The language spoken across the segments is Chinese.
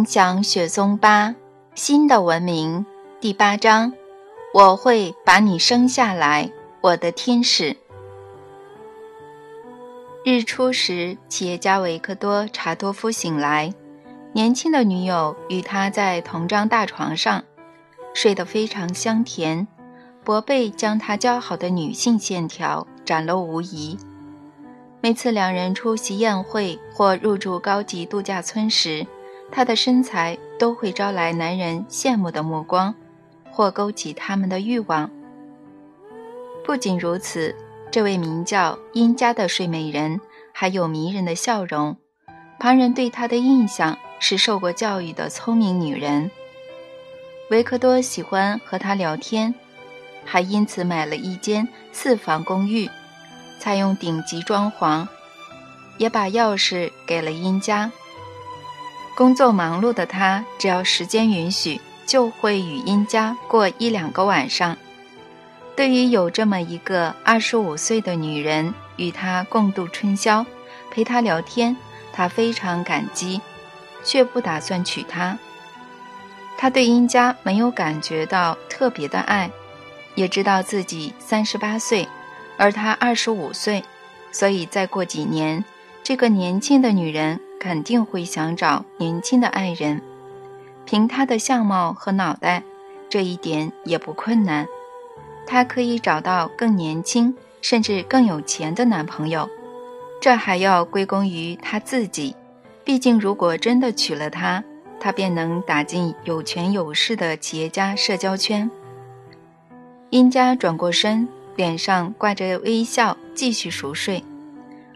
冥想雪松八新的文明第八章，我会把你生下来，我的天使。日出时，企业家维克多·查多夫醒来，年轻的女友与他在同张大床上，睡得非常香甜，薄被将她姣好的女性线条展露无遗。每次两人出席宴会或入住高级度假村时，她的身材都会招来男人羡慕的目光，或勾起他们的欲望。不仅如此，这位名叫殷家的睡美人还有迷人的笑容，旁人对她的印象是受过教育的聪明女人。维克多喜欢和她聊天，还因此买了一间四房公寓，采用顶级装潢，也把钥匙给了殷家。工作忙碌的他，只要时间允许，就会与殷家过一两个晚上。对于有这么一个二十五岁的女人与他共度春宵，陪他聊天，他非常感激，却不打算娶她。他对殷家没有感觉到特别的爱，也知道自己三十八岁，而他二十五岁，所以再过几年，这个年轻的女人。肯定会想找年轻的爱人，凭他的相貌和脑袋，这一点也不困难。他可以找到更年轻，甚至更有钱的男朋友。这还要归功于他自己。毕竟，如果真的娶了她，他便能打进有权有势的企业家社交圈。殷家转过身，脸上挂着微笑，继续熟睡，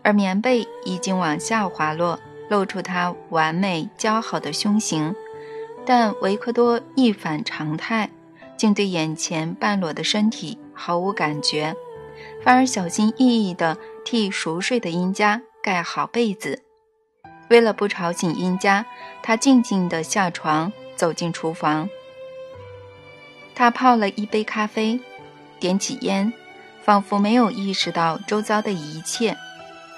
而棉被已经往下滑落。露出他完美姣好的胸型，但维克多一反常态，竟对眼前半裸的身体毫无感觉，反而小心翼翼地替熟睡的殷家盖好被子。为了不吵醒殷家，他静静地下床，走进厨房。他泡了一杯咖啡，点起烟，仿佛没有意识到周遭的一切。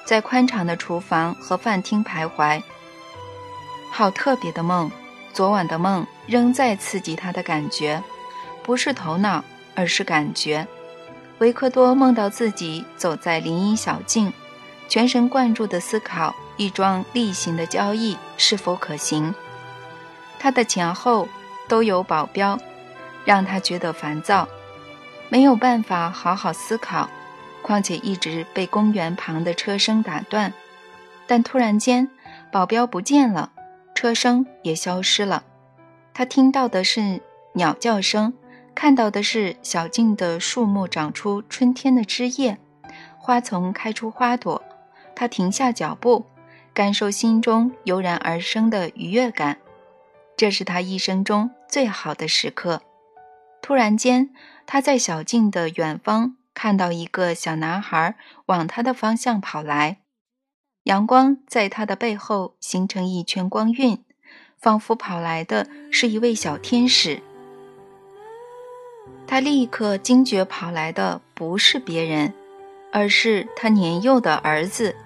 在宽敞的厨房和饭厅徘徊，好特别的梦。昨晚的梦仍在刺激他的感觉，不是头脑，而是感觉。维克多梦到自己走在林荫小径，全神贯注地思考一桩例行的交易是否可行。他的前后都有保镖，让他觉得烦躁，没有办法好好思考。况且一直被公园旁的车声打断，但突然间，保镖不见了，车声也消失了。他听到的是鸟叫声，看到的是小径的树木长出春天的枝叶，花丛开出花朵。他停下脚步，感受心中油然而生的愉悦感。这是他一生中最好的时刻。突然间，他在小径的远方。看到一个小男孩往他的方向跑来，阳光在他的背后形成一圈光晕，仿佛跑来的是一位小天使。他立刻惊觉，跑来的不是别人，而是他年幼的儿子。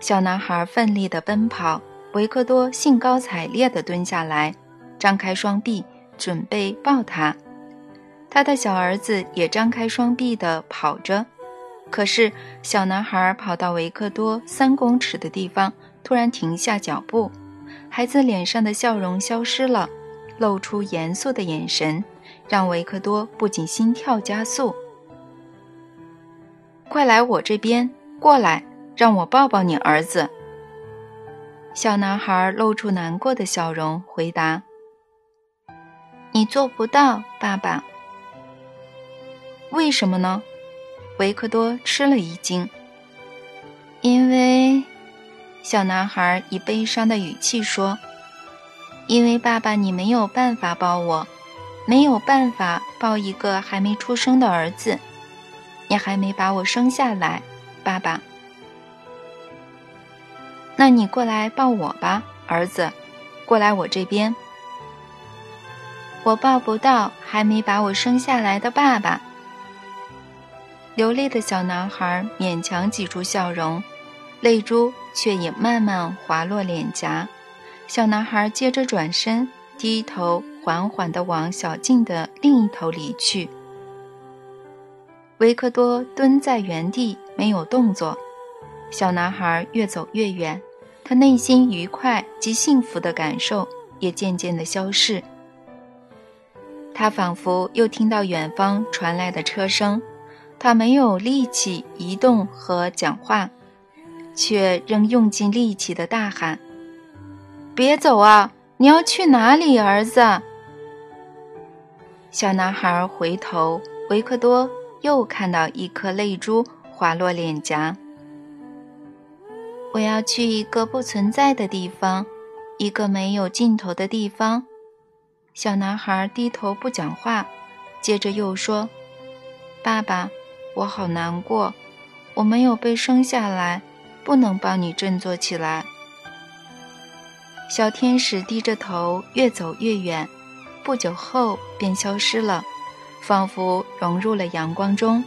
小男孩奋力地奔跑，维克多兴高采烈地蹲下来，张开双臂准备抱他。他的小儿子也张开双臂地跑着，可是小男孩跑到维克多三公尺的地方，突然停下脚步，孩子脸上的笑容消失了，露出严肃的眼神，让维克多不仅心跳加速。快来我这边，过来，让我抱抱你儿子。小男孩露出难过的笑容，回答：“你做不到，爸爸。”为什么呢？维克多吃了一惊。因为，小男孩以悲伤的语气说：“因为爸爸，你没有办法抱我，没有办法抱一个还没出生的儿子，你还没把我生下来，爸爸。那你过来抱我吧，儿子，过来我这边。我抱不到还没把我生下来的爸爸。”流泪的小男孩勉强挤出笑容，泪珠却也慢慢滑落脸颊，小男孩接着转身，低头缓缓地往小径的另一头离去。维克多蹲在原地没有动作，小男孩越走越远，他内心愉快及幸福的感受也渐渐地消逝。他仿佛又听到远方传来的车声，他没有力气移动和讲话，却仍用尽力气的大喊：“别走啊！你要去哪里，儿子？”小男孩回头，维克多又看到一颗泪珠滑落脸颊。我要去一个不存在的地方，一个没有尽头的地方。小男孩低头不讲话，接着又说：“爸爸，我好难过，我没有被生下来，不能帮你振作起来。”小天使低着头，越走越远，不久后便消失了，仿佛融入了阳光中。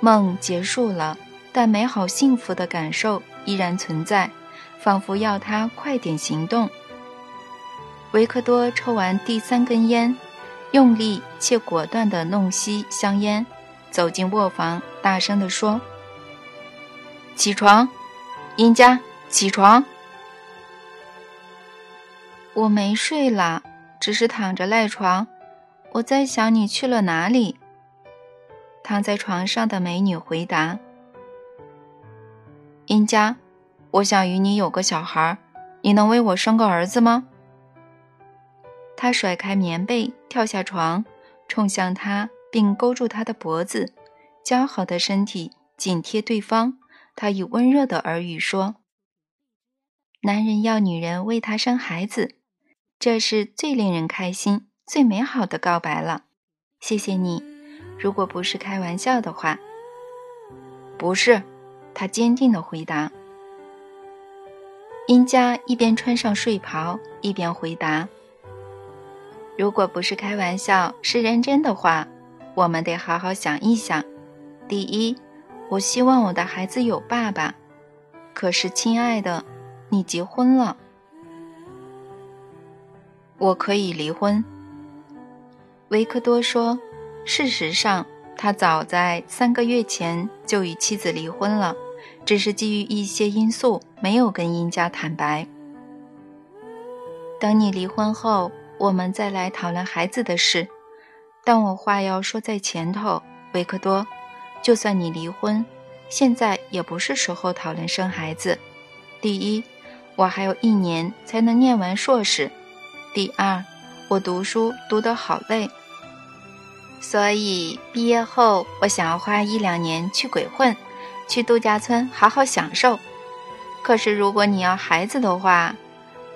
梦结束了，但美好幸福的感受依然存在，仿佛要他快点行动。维克多抽完第三根烟，用力且果断地弄熄香烟，走进卧房，大声地说：“起床，殷家，起床！我没睡啦，只是躺着赖床。我在想你去了哪里。”躺在床上的美女回答：“殷家，我想与你有个小孩，你能为我生个儿子吗？”他甩开棉被，跳下床，冲向他，并勾住他的脖子，姣好的身体紧贴对方。他以温热的耳语说：“男人要女人为他生孩子，这是最令人开心、最美好的告白了。谢谢你。如果不是开玩笑的话，不是。”他坚定地回答。殷佳一边穿上睡袍，一边回答。如果不是开玩笑，是认真的话，我们得好好想一想。第一，我希望我的孩子有爸爸。可是，亲爱的，你结婚了，我可以离婚。维克多说：“事实上，他早在三个月前就与妻子离婚了，只是基于一些因素，没有跟殷家坦白。等你离婚后。”我们再来讨论孩子的事，但我话要说在前头，维克多，就算你离婚，现在也不是时候讨论生孩子。第一，我还有一年才能念完硕士；第二，我读书读得好累，所以毕业后我想要花一两年去鬼混，去度假村好好享受。可是如果你要孩子的话，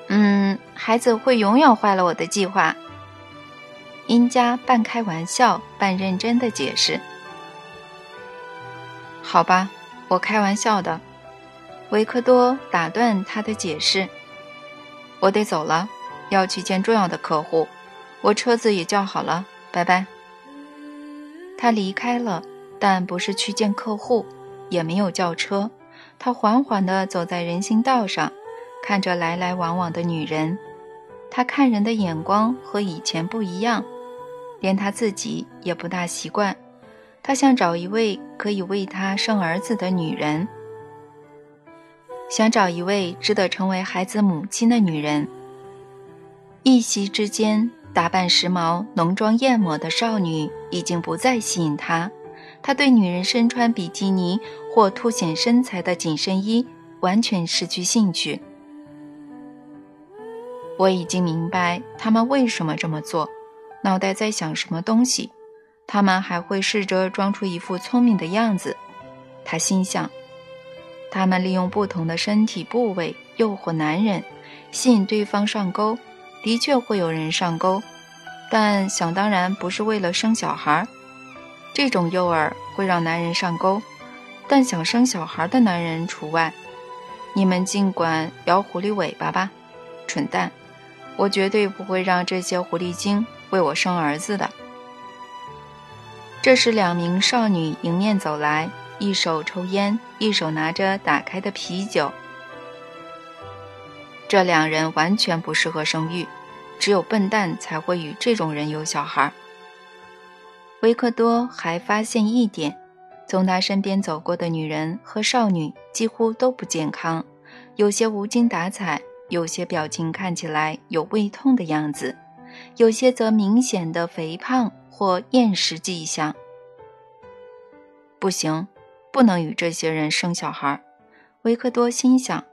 嗯，孩子会永远坏了我的计划。殷家半开玩笑半认真的解释。好吧，我开玩笑的。维克多打断他的解释。我得走了，要去见重要的客户。我车子也叫好了，拜拜。他离开了，但不是去见客户，也没有叫车。他缓缓地走在人行道上。看着来来往往的女人，他看人的眼光和以前不一样，连他自己也不大习惯。他想找一位可以为他生儿子的女人，想找一位值得成为孩子母亲的女人。一夕之间，打扮时髦、浓妆艳抹的少女已经不再吸引他。他对女人身穿比基尼或凸显身材的紧身衣完全失去兴趣。我已经明白他们为什么这么做，脑袋在想什么东西。他们还会试着装出一副聪明的样子。他心想，他们利用不同的身体部位诱惑男人，吸引对方上钩。的确会有人上钩，但想当然不是为了生小孩。这种诱饵会让男人上钩，但想生小孩的男人除外。你们尽管摇狐狸尾巴吧，蠢蛋！我绝对不会让这些狐狸精为我生儿子的。这时，两名少女迎面走来，一手抽烟，一手拿着打开的啤酒。这两人完全不适合生育，只有笨蛋才会与这种人有小孩。维克多还发现一点：从他身边走过的女人和少女几乎都不健康，有些无精打采，有些表情看起来有胃痛的样子，有些则明显的肥胖或厌食迹象。不行，不能与这些人生小孩。维克多心想：“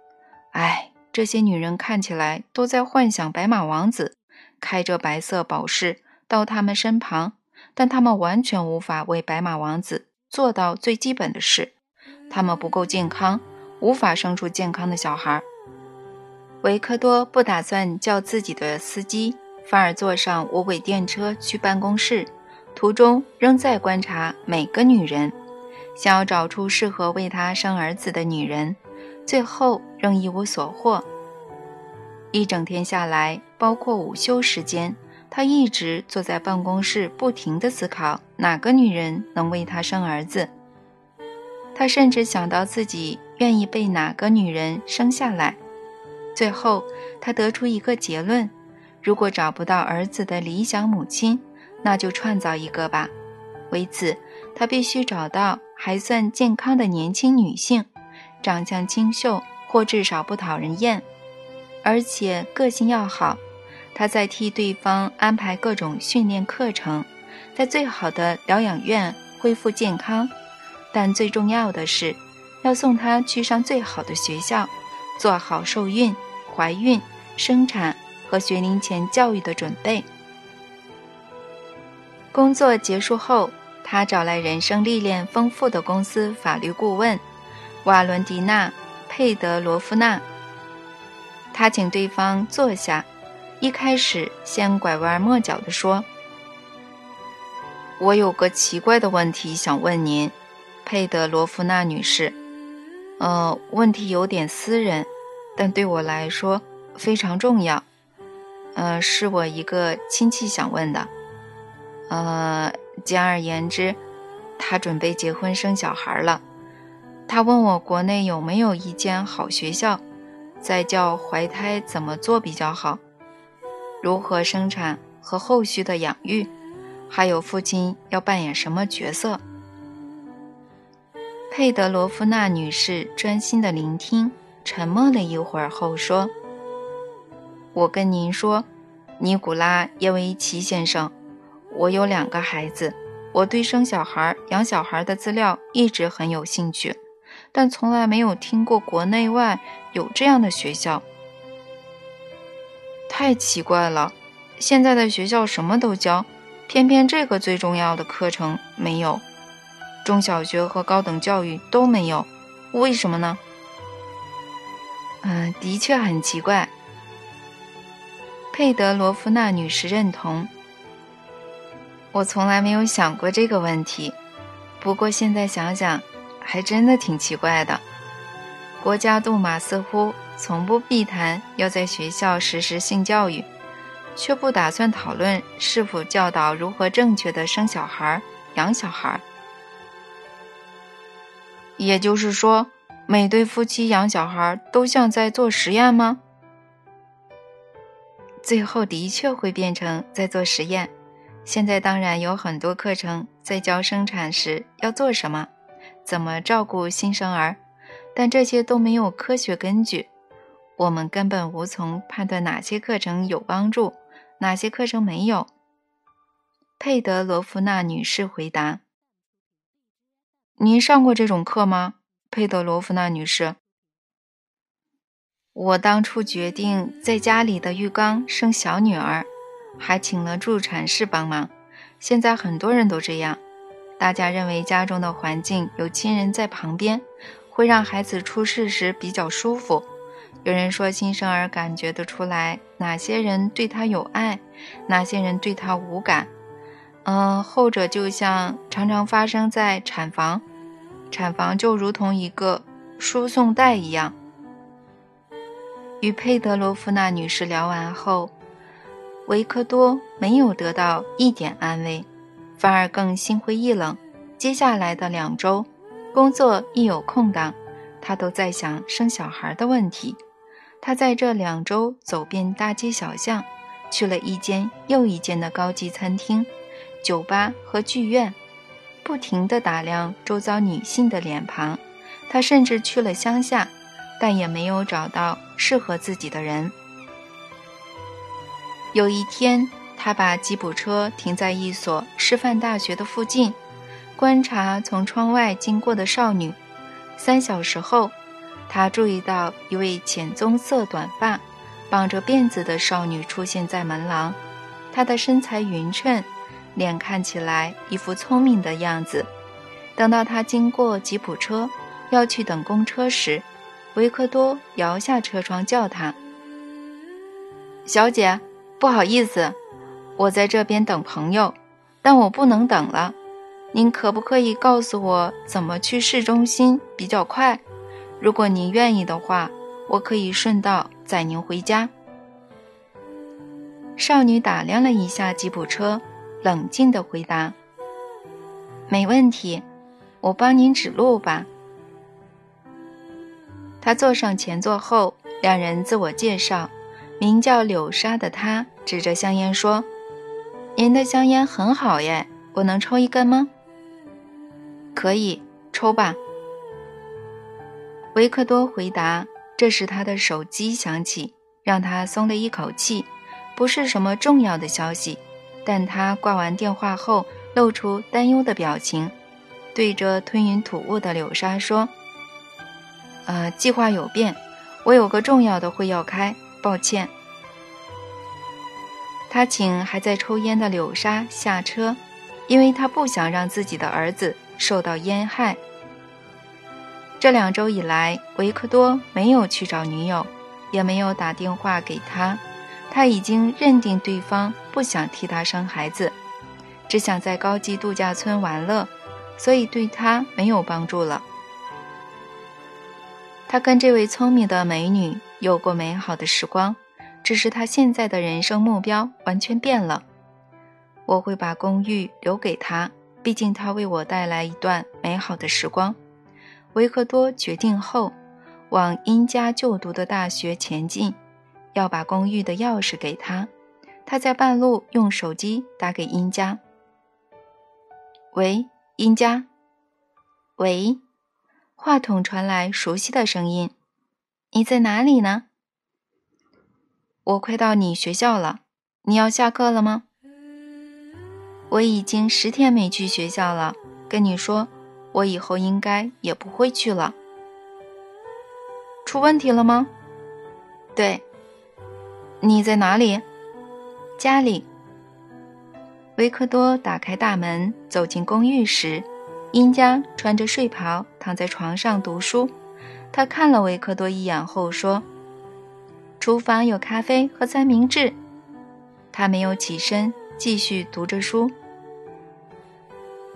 哎，这些女人看起来都在幻想白马王子开着白色宝士到他们身旁，但他们完全无法为白马王子做到最基本的事。他们不够健康，无法生出健康的小孩。”维克多不打算叫自己的司机，反而坐上无轨电车去办公室，途中仍在观察每个女人。想要找出适合为他生儿子的女人，最后仍一无所获。一整天下来，包括午休时间，他一直坐在办公室，不停地思考哪个女人能为他生儿子。他甚至想到自己愿意被哪个女人生下来。最后，他得出一个结论：如果找不到儿子的理想母亲，那就创造一个吧。为此，他必须找到。还算健康的年轻女性，长相清秀或至少不讨人厌，而且个性要好。他在替对方安排各种训练课程，在最好的疗养院恢复健康。但最重要的是，要送她去上最好的学校，做好受孕、怀孕、生产和学龄前教育的准备。工作结束后。他找来人生历练丰富的公司法律顾问瓦伦蒂娜·佩德罗夫娜。他请对方坐下，一开始先拐弯抹角地说：“我有个奇怪的问题想问您，佩德罗夫娜女士。呃，问题有点私人，但对我来说非常重要。呃，是我一个亲戚想问的。呃。”简而言之，他准备结婚生小孩了。他问我国内有没有一间好学校，在教怀胎怎么做比较好，如何生产和后续的养育，还有父亲要扮演什么角色。佩德罗夫娜女士专心地聆听，沉默了一会儿后说：“我跟您说，尼古拉耶维奇先生。”我有两个孩子，我对生小孩、养小孩的资料一直很有兴趣，但从来没有听过国内外有这样的学校。太奇怪了，现在的学校什么都教，偏偏这个最重要的课程没有，中小学和高等教育都没有，为什么呢？嗯，的确很奇怪。佩德罗夫娜女士认同。我从来没有想过这个问题，不过现在想想，还真的挺奇怪的。国家杜马似乎从不避谈要在学校实施性教育，却不打算讨论是否教导如何正确的生小孩、养小孩。也就是说，每对夫妻养小孩都像在做实验吗？最后的确会变成在做实验。现在当然有很多课程在教生产时要做什么，怎么照顾新生儿，但这些都没有科学根据，我们根本无从判断哪些课程有帮助，哪些课程没有。佩德罗夫娜女士回答：“您上过这种课吗？”佩德罗夫娜女士：“我当初决定在家里的浴缸生小女儿。”还请了助产士帮忙。现在很多人都这样，大家认为家中的环境有亲人在旁边，会让孩子出事时比较舒服。有人说，新生儿感觉得出来哪些人对他有爱，哪些人对他无感。嗯，后者就像常常发生在产房，产房就如同一个输送带一样。与佩德罗夫娜女士聊完后。维克多没有得到一点安慰，反而更心灰意冷。接下来的两周，工作一有空档，他都在想生小孩的问题。他在这两周走遍大街小巷，去了一间又一间的高级餐厅、酒吧和剧院，不停地打量周遭女性的脸庞。他甚至去了乡下，但也没有找到适合自己的人。有一天，他把吉普车停在一所师范大学的附近，观察从窗外经过的少女。三小时后，他注意到一位浅棕色短发、绑着辫子的少女出现在门廊。她的身材匀称，脸看起来一副聪明的样子。等到他经过吉普车，要去等公车时，维克多摇下车窗叫她：“小姐。”不好意思，我在这边等朋友，但我不能等了。您可不可以告诉我怎么去市中心比较快？如果您愿意的话，我可以顺道载您回家。少女打量了一下吉普车，冷静地回答：“没问题，我帮您指路吧。”他坐上前座后，两人自我介绍。名叫柳莎的她指着香烟说：“您的香烟很好耶，我能抽一根吗？”“可以，抽吧。”维克多回答。这时他的手机响起，让他松了一口气。不是什么重要的消息，但他挂完电话后露出担忧的表情，对着吞云吐雾的柳莎说：“呃，计划有变，我有个重要的会要开。”抱歉，他请还在抽烟的柳莎下车，因为他不想让自己的儿子受到烟害。这两周以来，维克多没有去找女友，也没有打电话给他。他已经认定对方不想替他生孩子，只想在高级度假村玩乐，所以对他没有帮助了。他跟这位聪明的美女。有过美好的时光，只是他现在的人生目标完全变了。我会把公寓留给他，毕竟他为我带来一段美好的时光。维克多决定后，往殷家就读的大学前进，要把公寓的钥匙给他。他在半路用手机打给殷家。喂，殷家。喂，话筒传来熟悉的声音。你在哪里呢？我快到你学校了。你要下课了吗？我已经十天没去学校了。跟你说，我以后应该也不会去了。出问题了吗？对。你在哪里？家里。维克多打开大门走进公寓时，殷家穿着睡袍躺在床上读书。他看了维克多一眼后说：“厨房有咖啡和三明治。”他没有起身，继续读着书。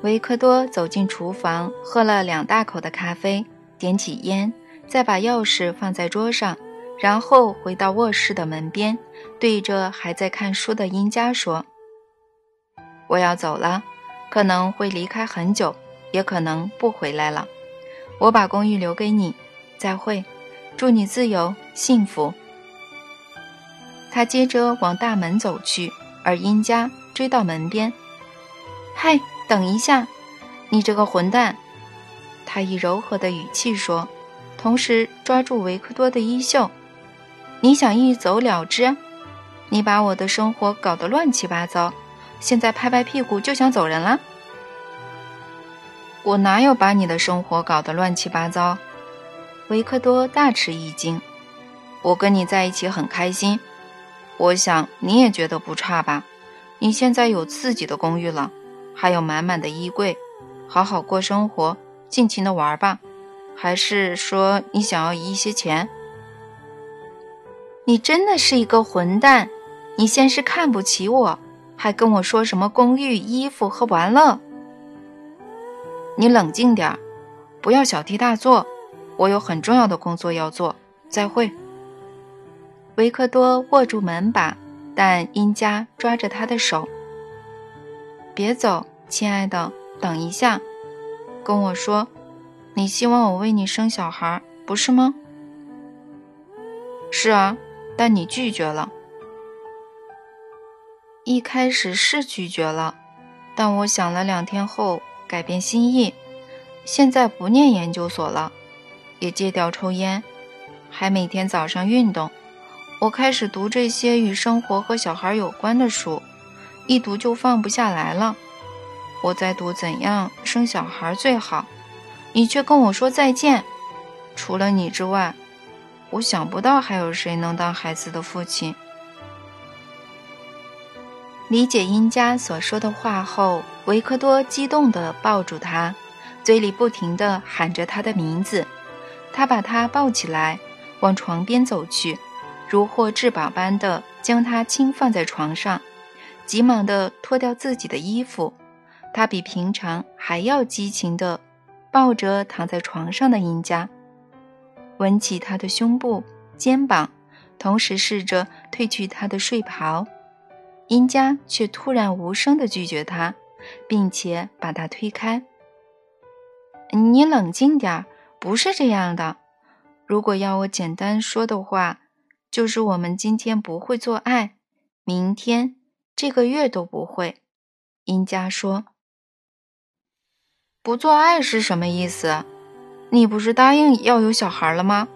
维克多走进厨房，喝了两大口的咖啡，点起烟，再把钥匙放在桌上，然后回到卧室的门边，对着还在看书的殷佳说：“我要走了，可能会离开很久，也可能不回来了。我把公寓留给你。”再会，祝你自由幸福。他接着往大门走去，而殷家追到门边。嗨，等一下，你这个混蛋！他以柔和的语气说，同时抓住维克多的衣袖。你想一走了之？你把我的生活搞得乱七八糟，现在拍拍屁股就想走人了？我哪有把你的生活搞得乱七八糟？维克多大吃一惊，我跟你在一起很开心，我想你也觉得不差吧？你现在有自己的公寓了，还有满满的衣柜，好好过生活，尽情的玩吧。还是说你想要一些钱？你真的是一个混蛋！你先是看不起我，还跟我说什么公寓、衣服和玩乐？你冷静点，不要小题大做。我有很重要的工作要做，再会。维克多握住门把，但殷佳抓着他的手。别走，亲爱的，等一下，跟我说，你希望我为你生小孩，不是吗？是啊，但你拒绝了。一开始是拒绝了，但我想了两天后改变心意，现在不念研究所了，也戒掉抽烟，还每天早上运动。我开始读这些与生活和小孩有关的书，一读就放不下来了。我在读怎样生小孩最好，你却跟我说再见。除了你之外，我想不到还有谁能当孩子的父亲。理解殷佳所说的话后，维克多激动地抱住她，嘴里不停地喊着她的名字。他把她抱起来，往床边走去。如获至宝般的将她轻放在床上，急忙地脱掉自己的衣服。他比平常还要激情地抱着躺在床上的殷家，吻起她的胸部、肩膀，同时试着褪去她的睡袍。殷家却突然无声地拒绝他，并且把他推开。你冷静点儿，不是这样的。如果要我简单说的话。就是我们今天不会做爱，明天、这个月都不会。殷佳说：“不做爱是什么意思？你不是答应要有小孩了吗？”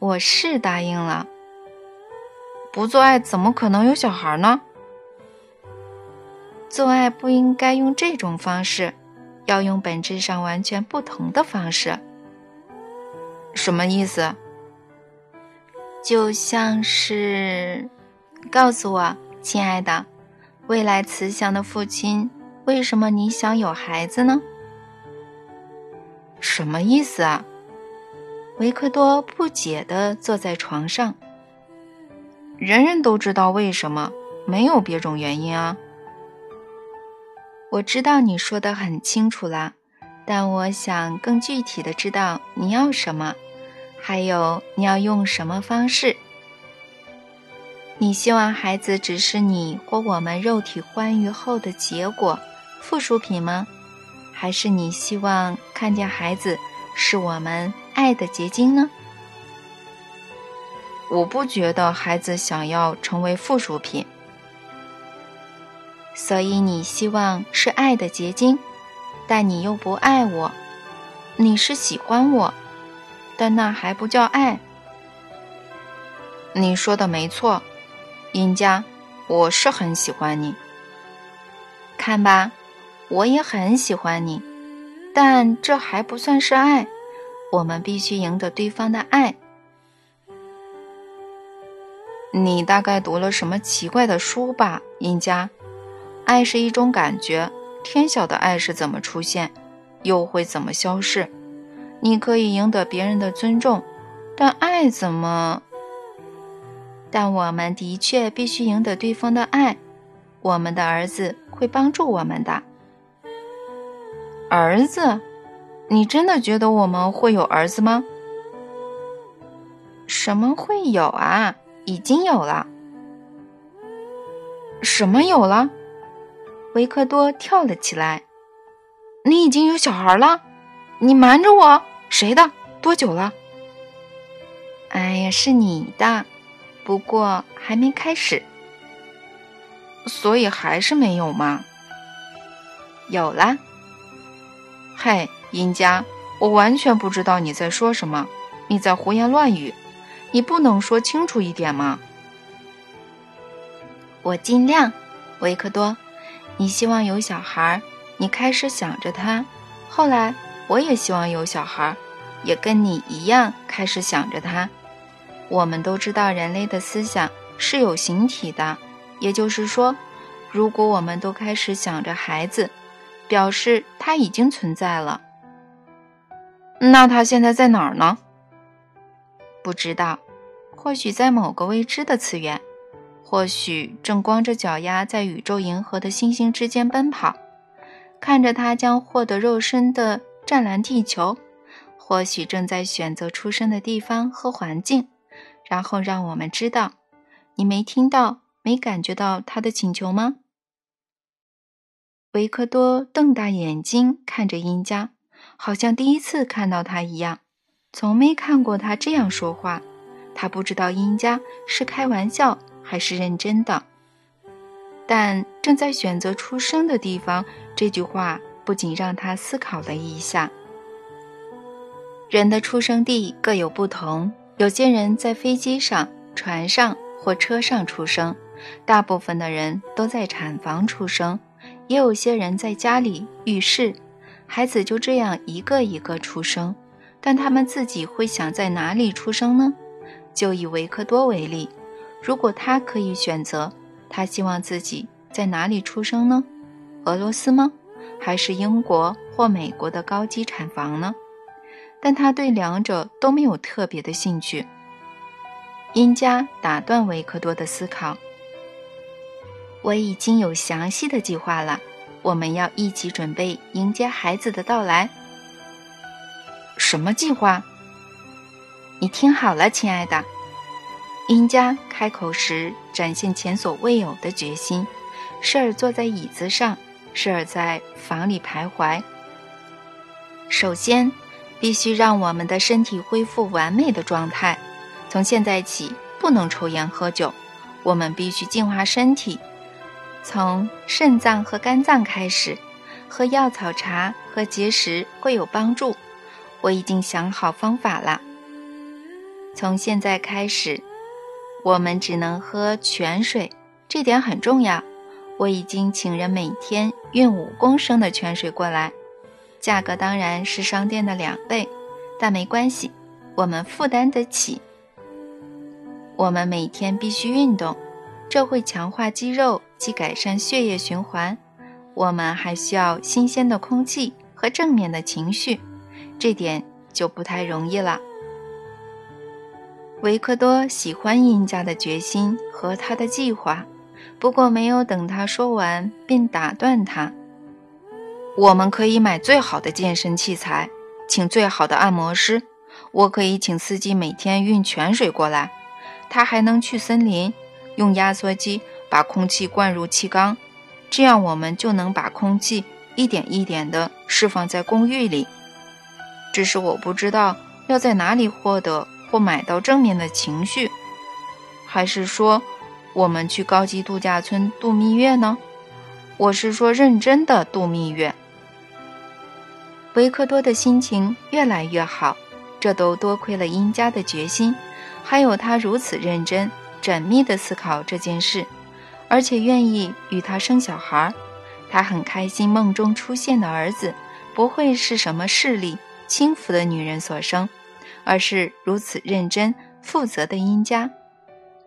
我是答应了。不做爱怎么可能有小孩呢？做爱不应该用这种方式，要用本质上完全不同的方式。什么意思？就像是，告诉我，亲爱的，未来慈祥的父亲，为什么你想有孩子呢？什么意思啊？维克多不解地坐在床上。人人都知道为什么，没有别种原因啊。我知道你说的很清楚啦，但我想更具体的知道你要什么。还有，你要用什么方式？你希望孩子只是你或我们肉体欢愉后的结果、附属品吗？还是你希望看见孩子是我们爱的结晶呢？我不觉得孩子想要成为附属品，所以你希望是爱的结晶，但你又不爱我，你是喜欢我。但那还不叫爱。你说的没错，殷家，我是很喜欢你。看吧，我也很喜欢你，但这还不算是爱。我们必须赢得对方的爱。你大概读了什么奇怪的书吧，殷家？爱是一种感觉，天晓得爱是怎么出现，又会怎么消逝。你可以赢得别人的尊重，但爱怎么？但我们的确必须赢得对方的爱。我们的儿子会帮助我们的。儿子，你真的觉得我们会有儿子吗？什么会有啊？已经有了。什么有了？维克多跳了起来。你已经有小孩了？你瞒着我，谁的？多久了？哎呀，是你的，不过还没开始，所以还是没有吗？有了。嘿，殷家，我完全不知道你在说什么，你在胡言乱语，你不能说清楚一点吗？我尽量，维克多，你希望有小孩，你开始想着他，后来。我也希望有小孩，也跟你一样开始想着他。我们都知道人类的思想是有形体的，也就是说，如果我们都开始想着孩子，表示他已经存在了。那他现在在哪儿呢？不知道，或许在某个未知的次元，或许正光着脚丫在宇宙银河的星星之间奔跑，看着他将获得肉身的。湛蓝地球，或许正在选择出生的地方和环境，然后让我们知道。你没听到、没感觉到他的请求吗？维克多瞪大眼睛看着殷家，好像第一次看到他一样，从没看过他这样说话。他不知道殷家是开玩笑还是认真的。但正在选择出生的地方，这句话不仅让他思考了一下。人的出生地各有不同，有些人在飞机上、船上或车上出生，大部分的人都在产房出生，也有些人在家里、浴室，孩子就这样一个一个出生。但他们自己会想在哪里出生呢？就以维克多为例，如果他可以选择，他希望自己在哪里出生呢？俄罗斯吗？还是英国或美国的高级产房呢？但他对两者都没有特别的兴趣。殷家打断维克多的思考：“我已经有详细的计划了，我们要一起准备迎接孩子的到来。”什么计划？你听好了，亲爱的。殷家开口时展现前所未有的决心。舍尔坐在椅子上，舍尔在房里徘徊。首先。必须让我们的身体恢复完美的状态。从现在起，不能抽烟喝酒。我们必须净化身体，从肾脏和肝脏开始。喝药草茶和结石会有帮助。我已经想好方法了。从现在开始，我们只能喝泉水，这点很重要。我已经请人每天运五公升的泉水过来。价格当然是商店的两倍，但没关系，我们负担得起。我们每天必须运动，这会强化肌肉及改善血液循环。我们还需要新鲜的空气和正面的情绪，这点就不太容易了。维克多喜欢殷家的决心和他的计划，不过没有等他说完，便打断他。我们可以买最好的健身器材，请最好的按摩师。我可以请司机每天运泉水过来，他还能去森林，用压缩机把空气灌入气缸，这样我们就能把空气一点一点地释放在公寓里。只是我不知道要在哪里获得或买到正面的情绪，还是说我们去高级度假村度蜜月呢？我是说认真的度蜜月。维克多的心情越来越好，这都多亏了殷家的决心，还有他如此认真、缜密地思考这件事，而且愿意与他生小孩。他很开心，梦中出现的儿子不会是什么势利、轻浮的女人所生，而是如此认真、负责的殷家。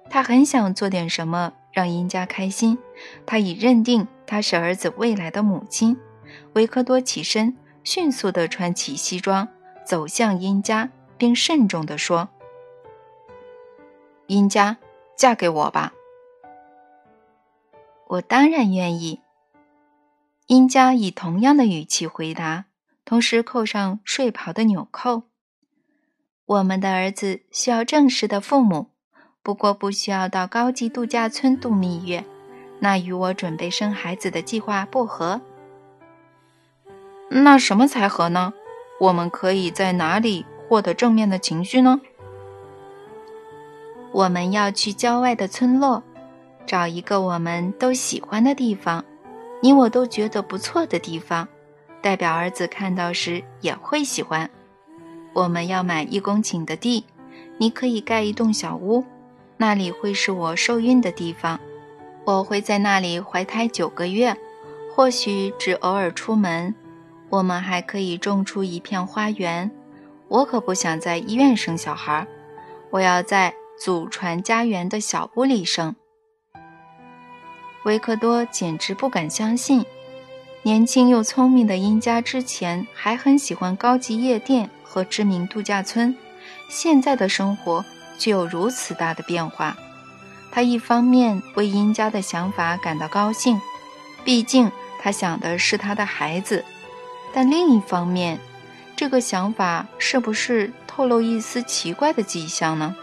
他很想做点什么让殷家开心。他已认定她是儿子未来的母亲。维克多起身。迅速地穿起西装，走向殷家，并慎重地说：“殷家，嫁给我吧。”“我当然愿意。”殷家以同样的语气回答，同时扣上睡袍的纽扣。“我们的儿子需要正式的父母，不过不需要到高级度假村度蜜月，那与我准备生孩子的计划不合。”那什么才合呢？我们可以在哪里获得正面的情绪呢？我们要去郊外的村落，找一个我们都喜欢的地方，你我都觉得不错的地方，代表儿子看到时也会喜欢。我们要买一公顷的地，你可以盖一栋小屋，那里会是我受孕的地方，我会在那里怀胎九个月，或许只偶尔出门。我们还可以种出一片花园。我可不想在医院生小孩，我要在祖传家园的小屋里生。维克多简直不敢相信，年轻又聪明的殷家之前还很喜欢高级夜店和知名度假村，现在的生活却有如此大的变化。他一方面为殷家的想法感到高兴，毕竟他想的是他的孩子。但另一方面，这个想法是不是透露一丝奇怪的迹象呢？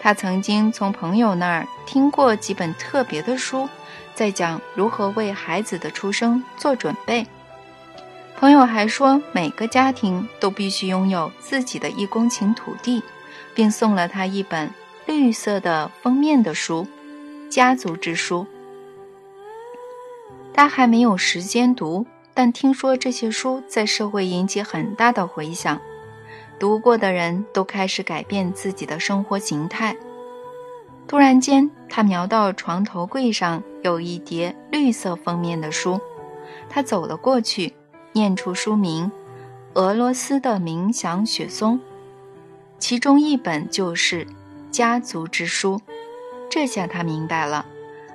他曾经从朋友那儿听过几本特别的书，在讲如何为孩子的出生做准备。朋友还说，每个家庭都必须拥有自己的一公顷土地，并送了他一本绿色的封面的书《家族之书》。他还没有时间读，但听说这些书在社会引起很大的回响，读过的人都开始改变自己的生活形态。突然间，他瞄到床头柜上有一叠绿色封面的书，他走了过去，念出书名：《俄罗斯的冥想雪松》，其中一本就是《家族之书》。这下他明白了。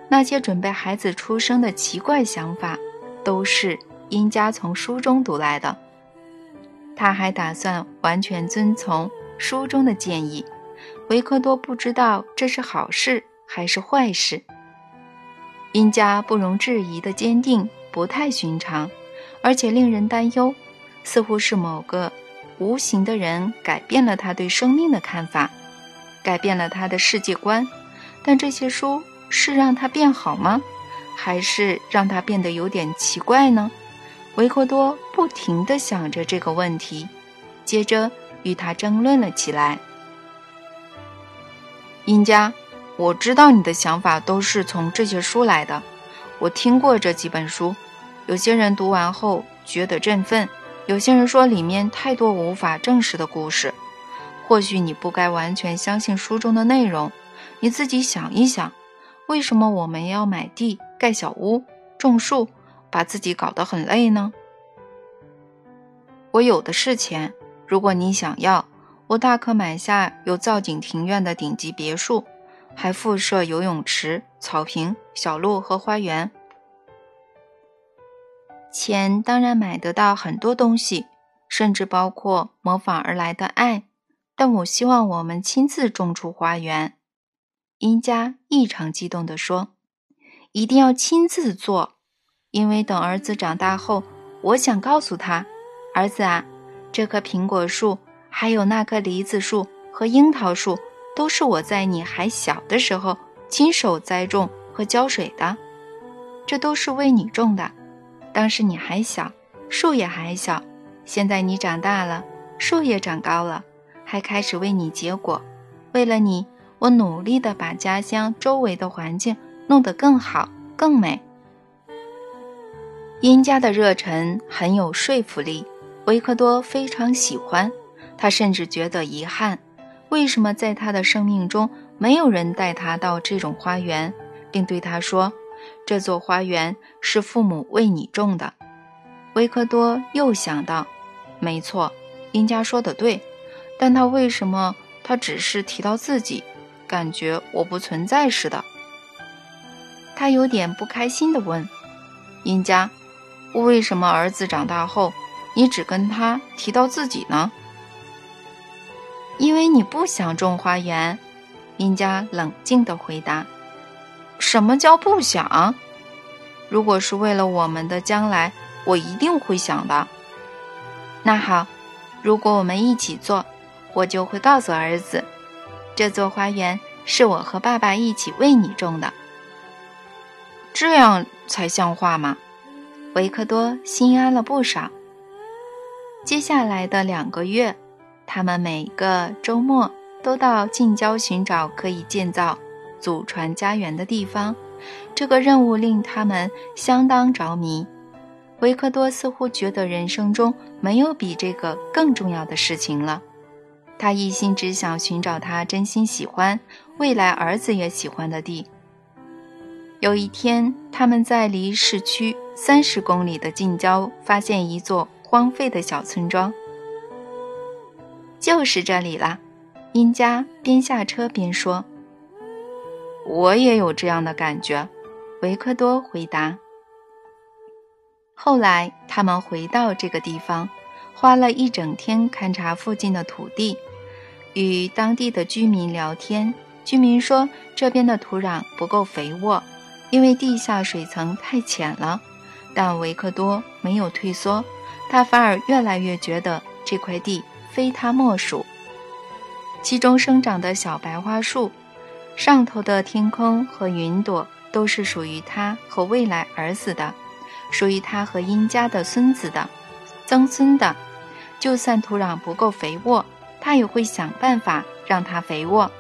那些准备孩子出生的奇怪想法，都是殷家从书中读来的。他还打算完全遵从书中的建议。维克多不知道这是好事还是坏事。殷家不容置疑的坚定不太寻常，而且令人担忧，似乎是某个无形的人改变了他对生命的看法，改变了他的世界观。但这些书。是让他变好吗，还是让他变得有点奇怪呢？维克多不停地想着这个问题，接着与他争论了起来。殷家，我知道你的想法都是从这些书来的。我听过这几本书，有些人读完后觉得振奋，有些人说里面太多无法证实的故事。或许你不该完全相信书中的内容，你自己想一想。为什么我们要买地、盖小屋、种树，把自己搞得很累呢？我有的是钱，如果你想要，我大可买下有造景庭院的顶级别墅，还附设游泳池、草坪、小路和花园。钱当然买得到很多东西，甚至包括模仿而来的爱，但我希望我们亲自种出花园。殷家异常激动地说：“一定要亲自做，因为等儿子长大后，我想告诉他，儿子啊，这棵苹果树，还有那棵梨子树和樱桃树，都是我在你还小的时候亲手栽种和浇水的，这都是为你种的。当时你还小，树也还小，现在你长大了，树也长高了，还开始为你结果，为了你。”我努力地把家乡周围的环境弄得更好、更美。殷家的热忱很有说服力，维克多非常喜欢。他甚至觉得遗憾，为什么在他的生命中没有人带他到这种花园，并对他说：“这座花园是父母为你种的。”维克多又想到，没错，殷家说的对，但他为什么他只是提到自己？感觉我不存在似的，他有点不开心地问：“殷家，为什么儿子长大后，你只跟他提到自己呢？”因为你不想种花园。”殷家冷静地回答。“什么叫不想？如果是为了我们的将来，我一定会想的。那好，如果我们一起做，我就会告诉儿子。”这座花园是我和爸爸一起为你种的，这样才像话嘛？维克多心安了不少。接下来的两个月，他们每个周末都到近郊寻找可以建造祖传家园的地方。这个任务令他们相当着迷。维克多似乎觉得人生中没有比这个更重要的事情了。他一心只想寻找他真心喜欢、未来儿子也喜欢的地。有一天，他们在离市区三十公里的近郊发现一座荒废的小村庄，就是这里了。殷家边下车边说：“我也有这样的感觉。”维克多回答。后来，他们回到这个地方，花了一整天勘察附近的土地。与当地的居民聊天，居民说这边的土壤不够肥沃，因为地下水层太浅了。但维克多没有退缩，他反而越来越觉得这块地非他莫属。其中生长的小白桦树，上头的天空和云朵都是属于他和未来儿子的，属于他和殷家的孙子的、曾孙的。就算土壤不够肥沃。他也会想办法让它肥沃。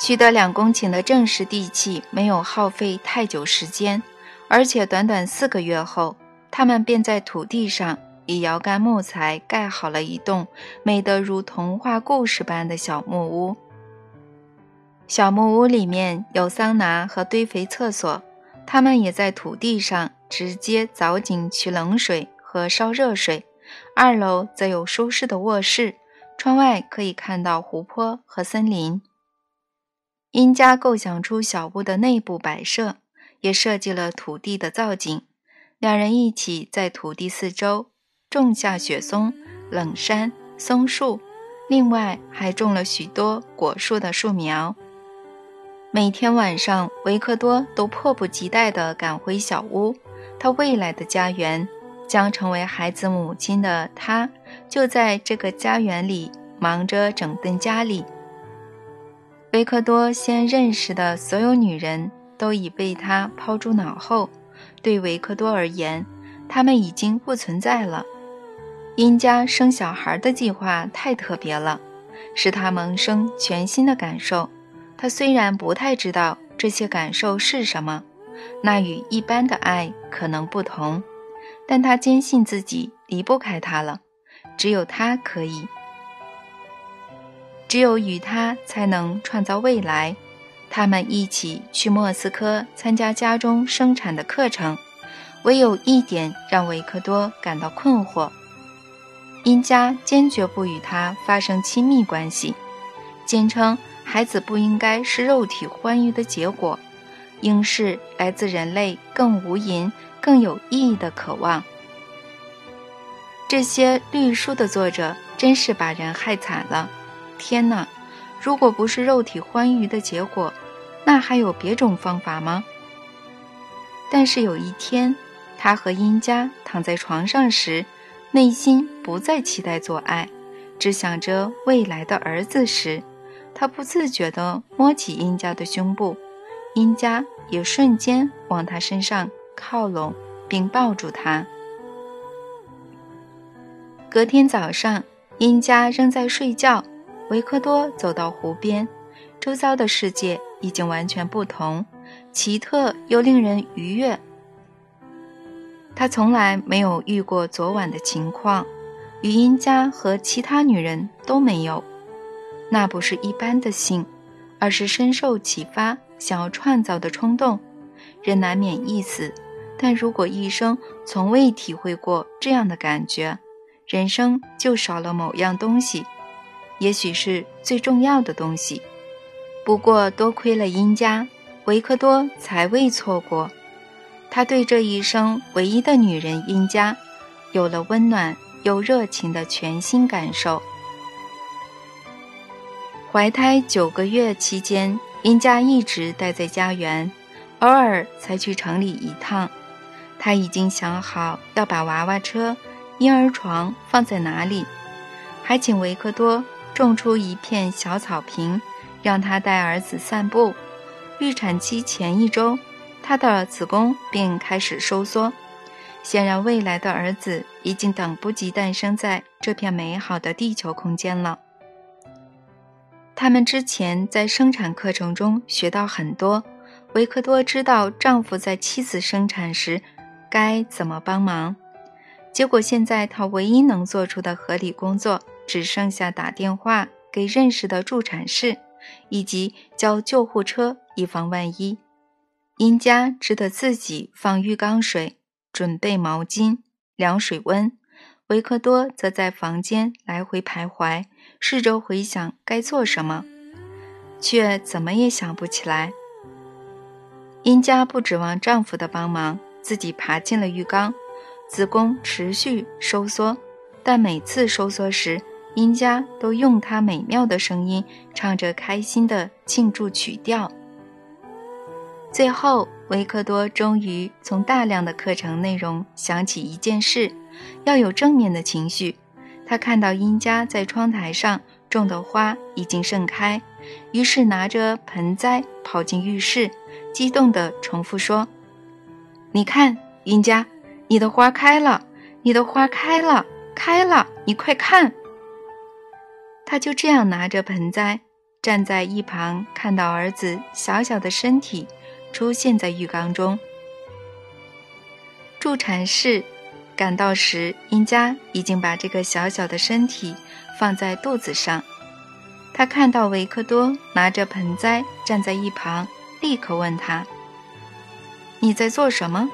取得两公顷的正式地契没有耗费太久时间，而且短短四个月后，他们便在土地上以摇杆木材盖好了一栋美得如童话故事般的小木屋。小木屋里面有桑拿和堆肥厕所，他们也在土地上直接凿井取冷水和烧热水。二楼则有舒适的卧室，窗外可以看到湖泊和森林。殷家构想出小屋的内部摆设，也设计了土地的造景。两人一起在土地四周种下雪松、冷杉、松树，另外还种了许多果树的树苗。每天晚上，维克多都迫不及待地赶回小屋。他未来的家园将成为孩子母亲的他，就在这个家园里忙着整顿家里。维克多先认识的所有女人都已被他抛诸脑后，对维克多而言，他们已经不存在了。殷家生小孩的计划太特别了，使他萌生全新的感受。他虽然不太知道这些感受是什么，那与一般的爱可能不同，但他坚信自己离不开他了，只有他可以，只有与他才能创造未来。他们一起去莫斯科参加家中生产的课程，唯有一点让维克多感到困惑：殷家坚决不与他发生亲密关系，坚称。孩子不应该是肉体欢愉的结果，应是来自人类更无垠、更有意义的渴望。这些绿书的作者真是把人害惨了！天哪，如果不是肉体欢愉的结果，那还有别种方法吗？但是有一天，他和殷家躺在床上时，内心不再期待做爱，只想着未来的儿子时。他不自觉地摸起殷家的胸部，殷家也瞬间往他身上靠拢，并抱住他。隔天早上，殷家仍在睡觉，维克多走到湖边，周遭的世界已经完全不同，奇特又令人愉悦。他从来没有遇过昨晚的情况，与殷家和其他女人都没有。那不是一般的性，而是深受启发、想要创造的冲动。人难免一死，但如果一生从未体会过这样的感觉，人生就少了某样东西，也许是最重要的东西。不过多亏了殷家，维克多才未错过。他对这一生唯一的女人殷家，有了温暖又热情的全新感受。怀胎九个月期间，殷家一直待在家园，偶尔才去城里一趟。他已经想好要把娃娃车、婴儿床放在哪里，还请维克多种出一片小草坪，让他带儿子散步。预产期前一周，他的子宫便开始收缩，显然未来的儿子已经等不及诞生在这片美好的地球空间了。他们之前在生产课程中学到很多，维克多知道丈夫在妻子生产时该怎么帮忙。结果现在他唯一能做出的合理工作，只剩下打电话给认识的助产士，以及叫救护车，以防万一。殷家只得自己放浴缸水，准备毛巾、量水温。维克多则在房间来回徘徊，试着回想该做什么，却怎么也想不起来。殷家不指望丈夫的帮忙，自己爬进了浴缸，子宫持续收缩，但每次收缩时，殷家都用她美妙的声音唱着开心的庆祝曲调。最后，维克多终于从大量的课程内容想起一件事。要有正面的情绪。他看到殷家在窗台上种的花已经盛开，于是拿着盆栽跑进浴室，激动地重复说：“你看，殷家，你的花开了，你的花开了，开了，你快看！”他就这样拿着盆栽，站在一旁，看到儿子小小的身体出现在浴缸中。助产士赶到时，殷家已经把这个小小的身体放在肚子上。他看到维克多拿着盆栽站在一旁，立刻问他：“你在做什么？”“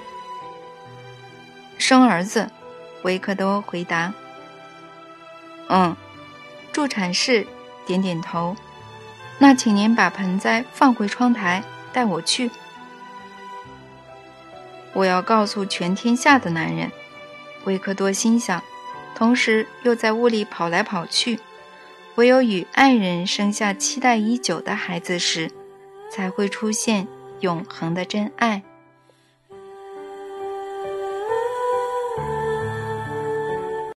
生儿子。”维克多回答。“嗯。”助产士点点头。“那请您把盆栽放回窗台，带我去。”“我要告诉全天下的男人。”维克多心想，同时又在屋里跑来跑去。唯有与爱人生下期待已久的孩子时，才会出现永恒的真爱。